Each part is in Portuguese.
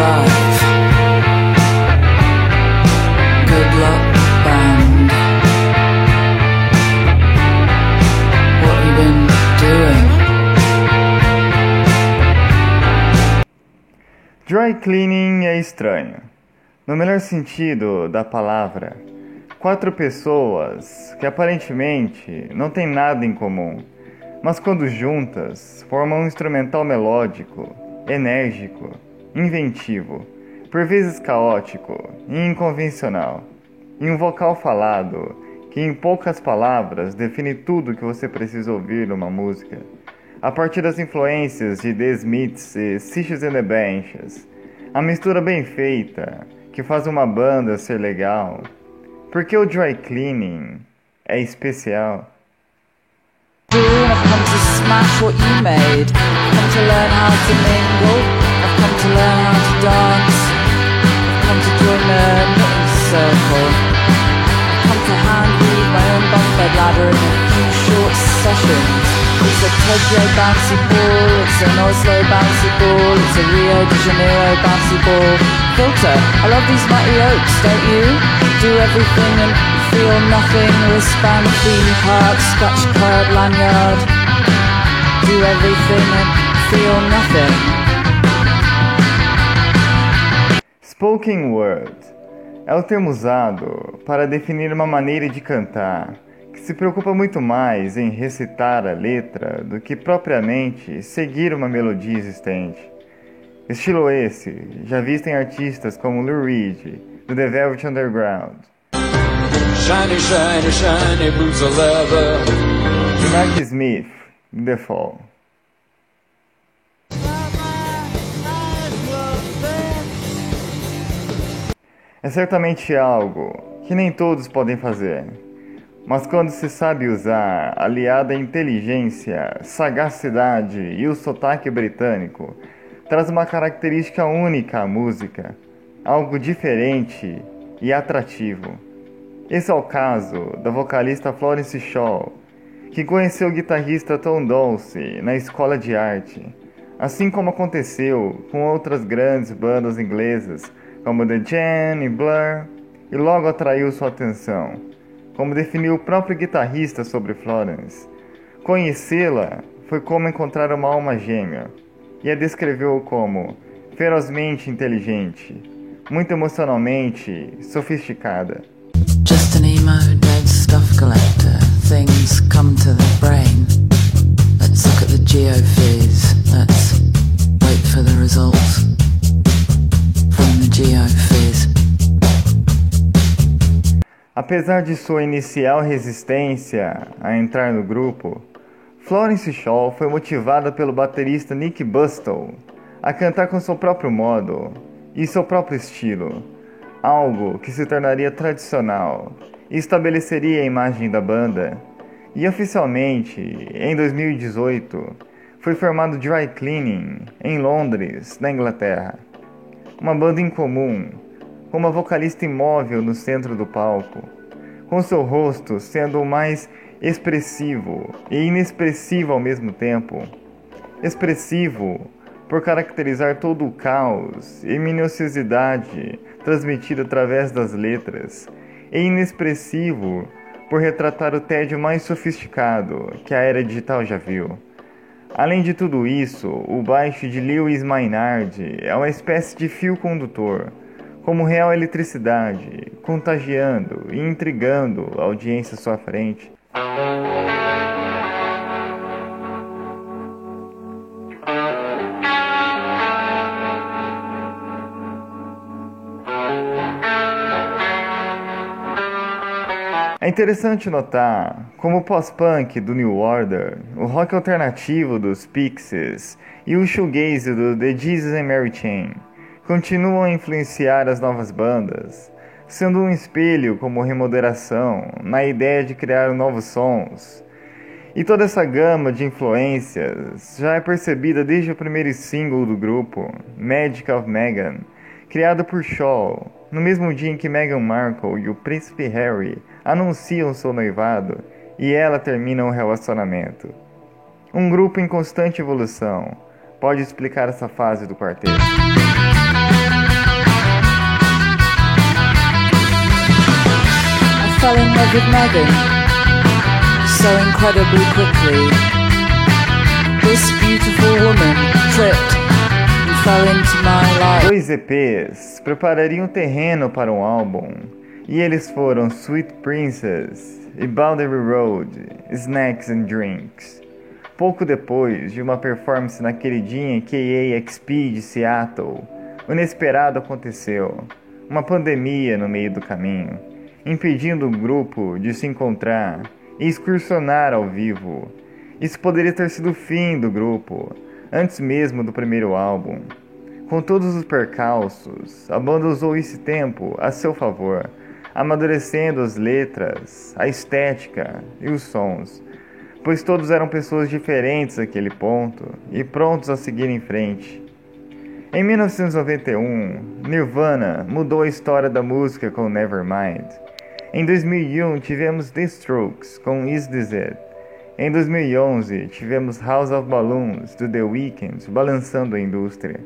Good luck, band. What you been doing? Dry cleaning é estranho. No melhor sentido da palavra, quatro pessoas que aparentemente não têm nada em comum, mas quando juntas formam um instrumental melódico, enérgico, inventivo, por vezes caótico e inconvencional, e um vocal falado que em poucas palavras define tudo que você precisa ouvir numa música. A partir das influências de The Smiths e Sitches and the Benches, a mistura bem feita que faz uma banda ser legal. Porque o dry cleaning é especial. I've come to learn how to dance. I've come to join the knitting circle. I've come to hand weave my own bunk bed ladder in a few short sessions. It's a Tokyo bouncy ball, it's an Oslo bouncy ball, it's a Rio de Janeiro bouncy ball. Filter, I love these mighty oaks, don't you? Do everything and feel nothing. Wristband, theme park, scratch card, lanyard. Do everything and feel nothing. Spoken word é o termo usado para definir uma maneira de cantar que se preocupa muito mais em recitar a letra do que propriamente seguir uma melodia existente. Estilo esse já visto em artistas como Lou Reed, do The Velvet Underground, Shiny, shiny, shiny boots of leather. e Mark Smith, do The Fall. É certamente algo que nem todos podem fazer, mas quando se sabe usar, aliada à inteligência, sagacidade e o sotaque britânico, traz uma característica única à música, algo diferente e atrativo. Esse é o caso da vocalista Florence Shaw, que conheceu o guitarrista Tom Dulce na escola de arte, assim como aconteceu com outras grandes bandas inglesas como The Jam e Blur, e logo atraiu sua atenção, como definiu o próprio guitarrista sobre Florence. Conhecê-la foi como encontrar uma alma gêmea, e a descreveu como ferozmente inteligente, muito emocionalmente sofisticada. Just an emo dead stuff collector. Things come to the brain. Let's look at the. Let's wait for the results Apesar de sua inicial resistência a entrar no grupo, Florence Shaw foi motivada pelo baterista Nick Bustle a cantar com seu próprio modo e seu próprio estilo, algo que se tornaria tradicional e estabeleceria a imagem da banda. E oficialmente, em 2018, foi formado Dry Cleaning em Londres, na Inglaterra. Uma banda incomum, com uma vocalista imóvel no centro do palco, com seu rosto sendo o mais expressivo e inexpressivo ao mesmo tempo. Expressivo por caracterizar todo o caos e minuciosidade transmitido através das letras, e inexpressivo por retratar o tédio mais sofisticado que a era digital já viu. Além de tudo isso, o baixo de Lewis Maynard é uma espécie de fio condutor, como real eletricidade, contagiando e intrigando a audiência à sua frente. É interessante notar como o pós-punk do New Order, o rock alternativo dos Pixies e o shoegaze do The Jesus and Mary Chain continuam a influenciar as novas bandas, sendo um espelho como remoderação na ideia de criar novos sons. E toda essa gama de influências já é percebida desde o primeiro single do grupo, Magic of Meghan, criado por Shaw, no mesmo dia em que Meghan Markle e o príncipe Harry anunciam seu noivado e ela termina o relacionamento. Um grupo em constante evolução pode explicar essa fase do quarteto. Fell in love with Megan so incredibly quickly. This beautiful woman tripped Dois EPs preparariam terreno para um álbum, e eles foram Sweet Princess e Boundary Road, Snacks and Drinks. Pouco depois de uma performance na queridinha KAXP de Seattle, o inesperado aconteceu. Uma pandemia no meio do caminho, impedindo o grupo de se encontrar e excursionar ao vivo. Isso poderia ter sido o fim do grupo, antes mesmo do primeiro álbum. Com todos os percalços, a banda usou esse tempo a seu favor, amadurecendo as letras, a estética e os sons pois todos eram pessoas diferentes naquele ponto e prontos a seguir em frente. Em 1991, Nirvana mudou a história da música com Nevermind. Em 2001, tivemos The Strokes com Is This It. Em 2011, tivemos House of Balloons do The Weeknd balançando a indústria.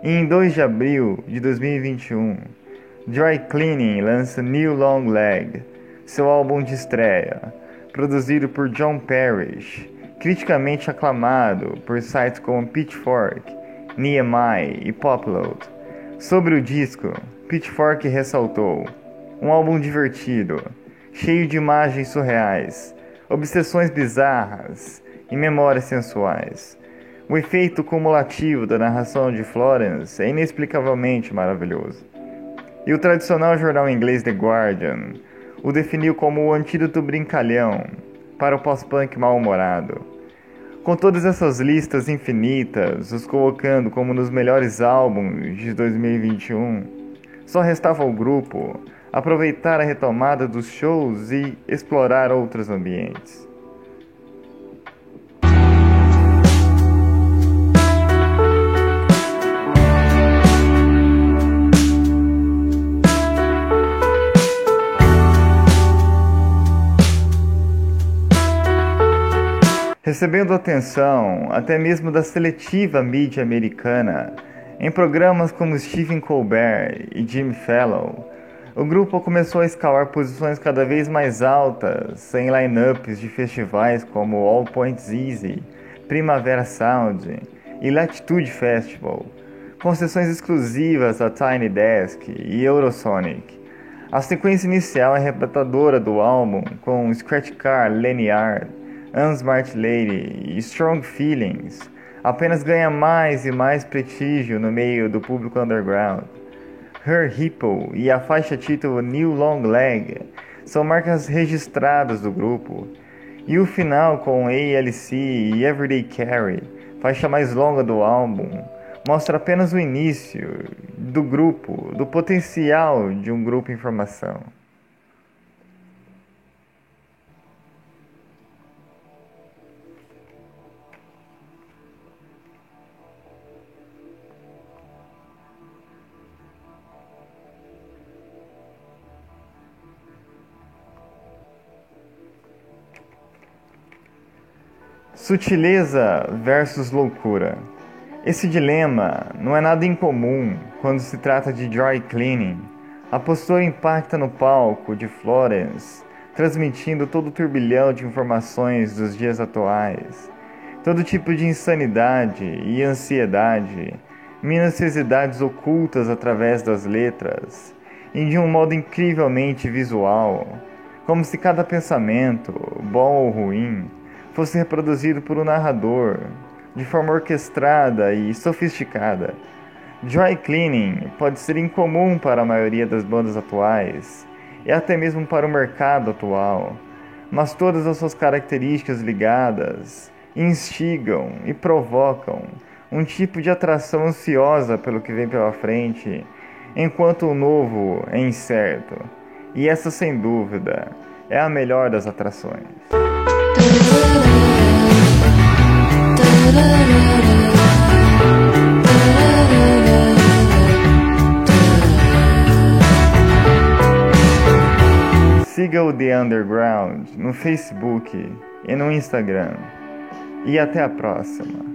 E em 2 de abril de 2021, Dry Cleaning lança New Long Leg, seu álbum de estreia, produzido por John Parrish, criticamente aclamado por sites como Pitchfork, Nehemiah e Popload. Sobre o disco, Pitchfork ressaltou: um álbum divertido, cheio de imagens surreais, obsessões bizarras e memórias sensuais. O efeito cumulativo da narração de Florence é inexplicavelmente maravilhoso. E o tradicional jornal inglês The Guardian o definiu como o antídoto brincalhão para o pós-punk mal-humorado. Com todas essas listas infinitas, os colocando como nos melhores álbuns de 2021, só restava ao grupo aproveitar a retomada dos shows e explorar outros ambientes. recebendo atenção até mesmo da seletiva mídia americana em programas como Stephen Colbert e Jimmy Fallon. O grupo começou a escalar posições cada vez mais altas em lineups de festivais como All Points Easy, Primavera Sound e Latitude Festival, com sessões exclusivas a Tiny Desk e Eurosonic. A sequência inicial é arrebatadora do álbum, com Scratch Car Lanyard, Unsmart Lady e Strong Feelings apenas ganha mais e mais prestígio no meio do público underground. Her Hippo e a faixa título New Long Leg são marcas registradas do grupo. E o final com ALC e Everyday Carry, faixa mais longa do álbum, mostra apenas o início do grupo, do potencial de um grupo em formação. Sutileza versus loucura. Esse dilema não é nada incomum quando se trata de dry cleaning. A postura impacta no palco de Florence, transmitindo todo o turbilhão de informações dos dias atuais, todo tipo de insanidade e ansiedade, minuciosidades ocultas através das letras, e de um modo incrivelmente visual, como se cada pensamento, bom ou ruim, fosse reproduzido por um narrador de forma orquestrada e sofisticada. Dry cleaning pode ser incomum para a maioria das bandas atuais e até mesmo para o mercado atual, mas todas as suas características ligadas instigam e provocam um tipo de atração ansiosa pelo que vem pela frente, enquanto o novo é incerto. E essa, sem dúvida, é a melhor das atrações. Siga o The Underground no Facebook e no Instagram. E até a próxima.